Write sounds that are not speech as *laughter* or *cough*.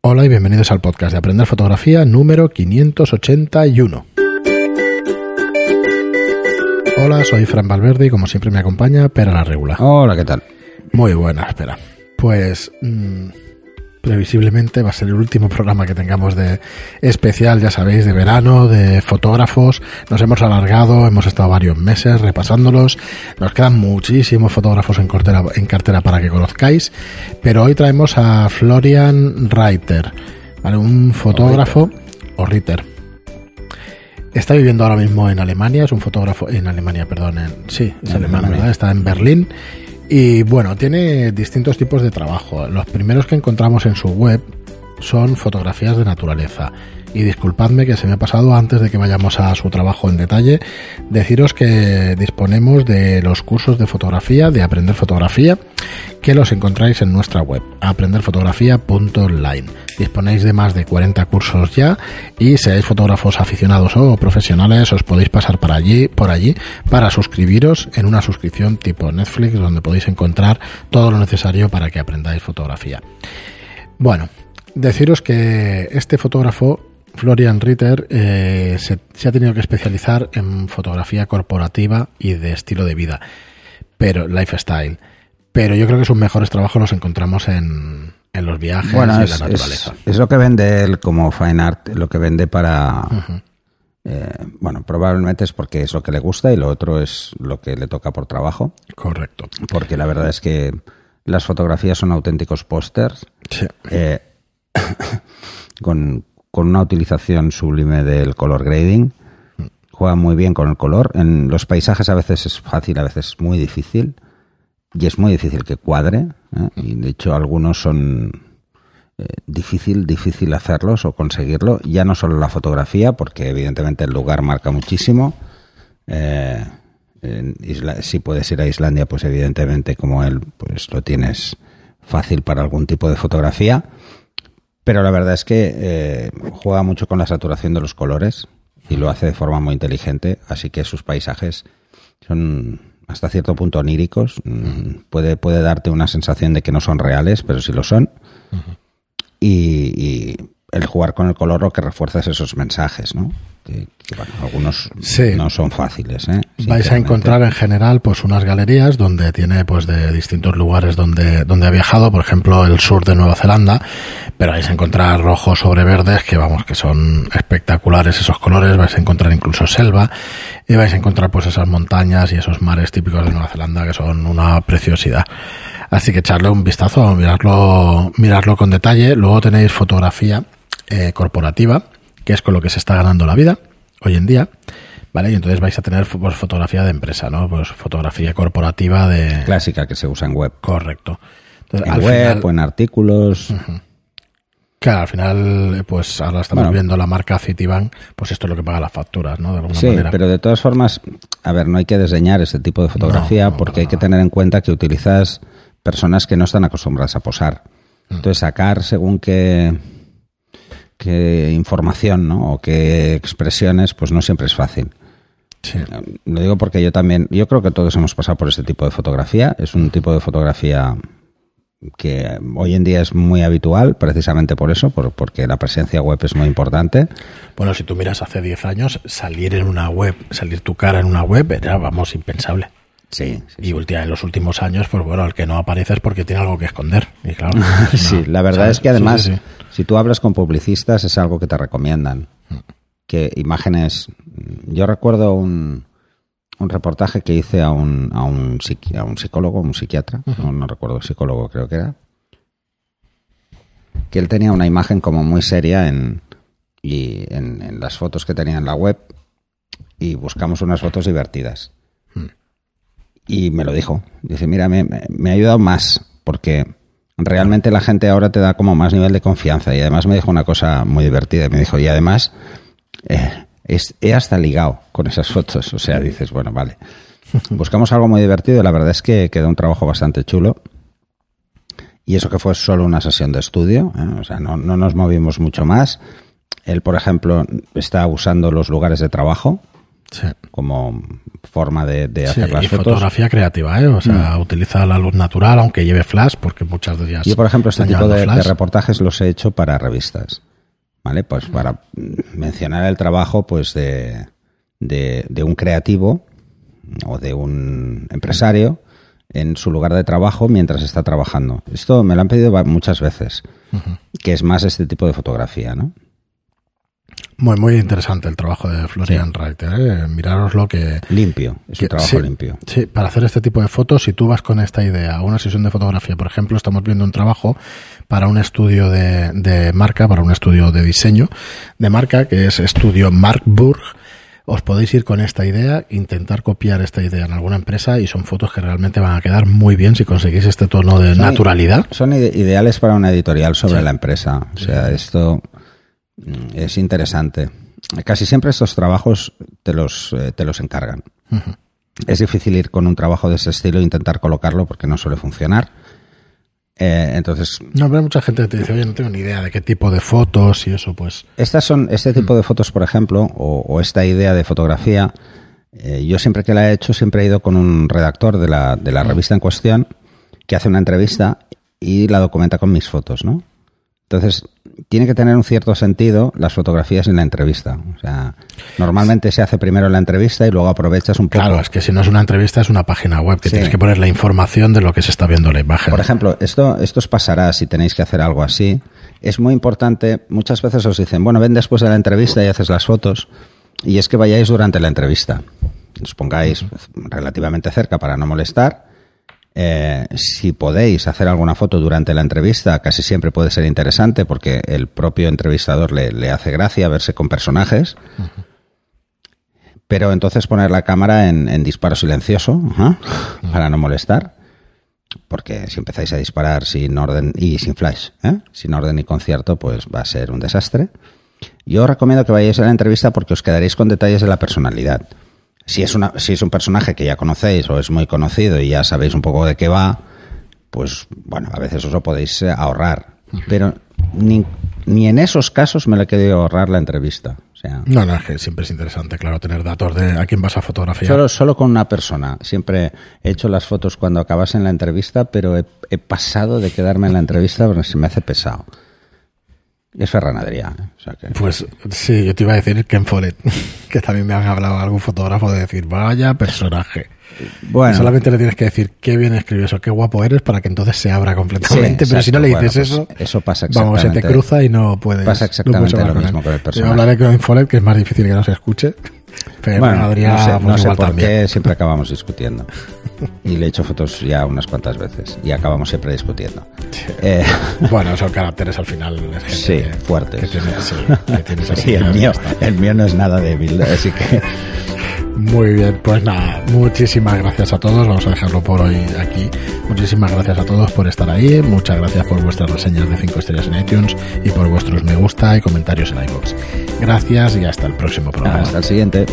Hola y bienvenidos al podcast de Aprender Fotografía número 581. Hola, soy Fran Valverde y como siempre me acompaña Pera la Regula. Hola, ¿qué tal? Muy buena, espera. Pues mm, previsiblemente va a ser el último programa que tengamos de especial, ya sabéis, de verano, de fotógrafos. Nos hemos alargado, hemos estado varios meses repasándolos. Nos quedan muchísimos fotógrafos en cartera, en cartera para que conozcáis. Pero hoy traemos a Florian Reiter, ¿vale? un fotógrafo, o Ritter. Está viviendo ahora mismo en Alemania, es un fotógrafo, en Alemania, perdón, en, sí, es En alemán, Alemania. ¿verdad? Está en Berlín. Y bueno, tiene distintos tipos de trabajo. Los primeros que encontramos en su web son fotografías de naturaleza. Y disculpadme que se me ha pasado antes de que vayamos a su trabajo en detalle, deciros que disponemos de los cursos de fotografía, de aprender fotografía, que los encontráis en nuestra web, aprenderfotografía.online. Disponéis de más de 40 cursos ya y seáis fotógrafos aficionados o profesionales, os podéis pasar para allí, por allí para suscribiros en una suscripción tipo Netflix donde podéis encontrar todo lo necesario para que aprendáis fotografía. Bueno, deciros que este fotógrafo, Florian Ritter, eh, se, se ha tenido que especializar en fotografía corporativa y de estilo de vida, pero lifestyle. Pero yo creo que sus mejores trabajos los encontramos en, en los viajes Bueno, y en es, la es- naturaleza. es lo que vende él como fine art, lo que vende para... eh, bueno, probablemente es porque es lo que le gusta y lo otro es lo que le toca por trabajo, Correcto. porque la verdad es que las fotografías son auténticos pósters Sí. eh, *coughs* con, con una utilización sublime del color grading. Juega muy bien con el color. En los paisajes a veces es fácil, a veces es muy difícil. Y es muy difícil que cuadre. ¿eh? Y de hecho algunos son eh, difícil, difícil hacerlos o conseguirlo. Ya no solo la fotografía, porque evidentemente el lugar marca muchísimo. Eh, si puedes ir a Islandia, pues evidentemente como él, pues lo tienes fácil para algún tipo de fotografía. Pero la verdad es que eh, juega mucho con la saturación de los colores y lo hace de forma muy inteligente, así que sus paisajes son hasta cierto punto oníricos. Mm, Puede, puede darte una sensación de que no son reales, pero sí lo son. y, y el jugar con el color lo que refuerza es esos mensajes, ¿no? Que, que, bueno, algunos Sí. no son fáciles, ¿eh? Vais a encontrar en general pues unas galerías donde tiene pues de distintos lugares donde, donde ha viajado, por ejemplo el sur de Nueva Zelanda, pero vais a encontrar rojos sobre verdes que vamos que son espectaculares esos colores, vais a encontrar incluso selva y vais a encontrar pues esas montañas y esos mares típicos de Nueva Zelanda que son una preciosidad. Así que echarle un vistazo, mirarlo, mirarlo con detalle. Luego tenéis fotografía eh, corporativa, que es con lo que se está ganando la vida hoy en día. ¿Vale? Y entonces vais a tener pues, fotografía de empresa, ¿no? Pues fotografía corporativa de... Clásica que se usa en web. Correcto. Entonces, En al web final- o en artículos. Claro, al final, pues ahora estamos Bueno. viendo la marca Citibank, pues esto es lo que paga las facturas, ¿no? De alguna Sí, manera. pero de todas formas, a ver, no hay que desdeñar este tipo de fotografía No, no, porque hay que tener en cuenta que utilizas personas que no están acostumbradas a posar. Mm. Entonces, sacar según qué, qué información ¿no? o qué expresiones, pues no siempre es fácil. Sí. Lo digo porque yo también, yo creo que todos hemos pasado por este tipo de fotografía. Es un tipo de fotografía que hoy en día es muy habitual, precisamente por eso, por- porque la presencia web es muy importante. Bueno, si tú miras hace 10 años, salir en una web, salir tu cara en una web era, vamos, impensable. Sí, sí, Y en los últimos años, pues bueno, el que no aparece es porque tiene algo que esconder. Y claro, *laughs* Sí, no, la verdad ¿sabes? es que además, sí. Si tú hablas con publicistas, es algo que te recomiendan. Que imágenes. Yo recuerdo un, un reportaje que hice a un, a un, a un psicólogo, un psiquiatra, no, no recuerdo, psicólogo creo que era, que él tenía una imagen como muy seria en, y en, en las fotos que tenía en la web y buscamos unas fotos divertidas. Y me lo dijo. Dice, mira, me, me ha ayudado más porque realmente la gente ahora te da como más nivel de confianza. Y además me dijo una cosa muy divertida. Me dijo, y además eh, es- he hasta ligado con esas fotos. O sea, dices, bueno, vale. *laughs* Buscamos algo muy divertido. La verdad es que quedó un trabajo bastante chulo. Y eso que fue solo una sesión de estudio. ¿eh? O sea, no, no nos movimos mucho más. Él, por ejemplo, está usando los lugares de trabajo como forma de, de hacer Sí, las y fotos. fotografía creativa, ¿eh? O sea, utiliza la luz natural, aunque lleve flash, porque muchas de ellas. Yo, por ejemplo, este tipo de, reportajes los he hecho para revistas. ¿Vale? Pues para mm, mencionar el trabajo pues de, de, de un creativo o de un empresario en su lugar de trabajo mientras está trabajando. Esto me lo han pedido muchas veces, que es más este tipo de fotografía, ¿no? Muy, muy interesante el trabajo de Florian Reiter, ¿eh? Miraros lo que. Limpio, es un trabajo sí, limpio. Sí, para hacer este tipo de fotos, si tú vas con esta idea a una sesión de fotografía, por ejemplo, estamos viendo un trabajo para un estudio de, de marca, para un estudio de diseño de marca, que es estudio Markburg. Os podéis ir con esta idea, intentar copiar esta idea en alguna empresa y son fotos que realmente van a quedar muy bien si conseguís este tono de Son- naturalidad. Son ide- ideales para una editorial sobre Sí. la empresa. O sea, esto es interesante. Casi siempre estos trabajos te los, eh, te los encargan. Es difícil ir con un trabajo de ese estilo e intentar colocarlo porque no suele funcionar. Eh, entonces, No, pero hay mucha gente que te dice, oye, no tengo ni idea de qué tipo de fotos y eso, pues. estas son, este tipo de fotos, por ejemplo, o, o esta idea de fotografía, eh, yo siempre que la he hecho, siempre he ido con un redactor de la, de la revista en cuestión que hace una entrevista y la documenta con mis fotos, ¿no? Entonces, tiene que tener un cierto sentido las fotografías en la entrevista. O sea, normalmente se hace primero la entrevista y luego aprovechas un poco. Claro, es que si no es una entrevista, es una página web que Sí. tienes que poner la información de lo que se está viendo en la imagen. Por ejemplo, esto, esto os pasará si tenéis que hacer algo así. Es muy importante, muchas veces os dicen, bueno, ven después de la entrevista y haces las fotos. Y es que vayáis durante la entrevista. Os pongáis relativamente cerca para no molestar. Eh, si podéis hacer alguna foto durante la entrevista, casi siempre puede ser interesante porque el propio entrevistador le, le hace gracia verse con personajes. Pero entonces poner la cámara en, disparo silencioso para no molestar. Porque si empezáis a disparar sin orden y sin flash, ¿eh? sin orden y concierto, pues va a ser un desastre. Yo os recomiendo que vayáis a la entrevista porque os quedaréis con detalles de la personalidad. Si es, una, si es un personaje que ya conocéis o es muy conocido y ya sabéis un poco de qué va, pues bueno, a veces os lo podéis eh, ahorrar. Pero ni, ni en esos casos me le he querido ahorrar la entrevista. O sea, No, no, es que siempre es interesante, claro, tener datos de a quién vas a fotografiar. Solo, solo con una persona. Siempre he hecho las fotos cuando acabas en la entrevista, pero he, he pasado de quedarme en la entrevista porque se me hace pesado. Es Ferran Adrià. ¿eh? O sea que- Pues sí, yo te iba a decir Ken Follett, *laughs* que también me han hablado algún fotógrafo de decir, vaya personaje. bueno, Y solamente le tienes que decir qué bien escribes o qué guapo eres para que entonces se abra completamente. Sí, pero si no le dices Bueno, eso, pues eso pasa vamos, se te exactamente. cruza y no puedes. Pasa no exactamente puedes hablar lo mismo con el Yo personaje. hablaré con Follett, que es más difícil que no se escuche. Pero bueno, Adrián, no sé, pues no sé por también. qué siempre acabamos discutiendo. Y le he hecho fotos ya unas cuantas veces y acabamos siempre discutiendo. Eh, *laughs* Bueno, son caracteres al final. Sí, fuertes. *laughs* El mío no es nada débil, así que Muy bien, pues nada, muchísimas gracias a todos. Vamos a dejarlo por hoy aquí. Muchísimas gracias a todos por estar ahí. Muchas gracias por vuestras reseñas de 5 estrellas en iTunes y por vuestros me gusta y comentarios en iVoox. Gracias y hasta el próximo programa. hasta el siguiente.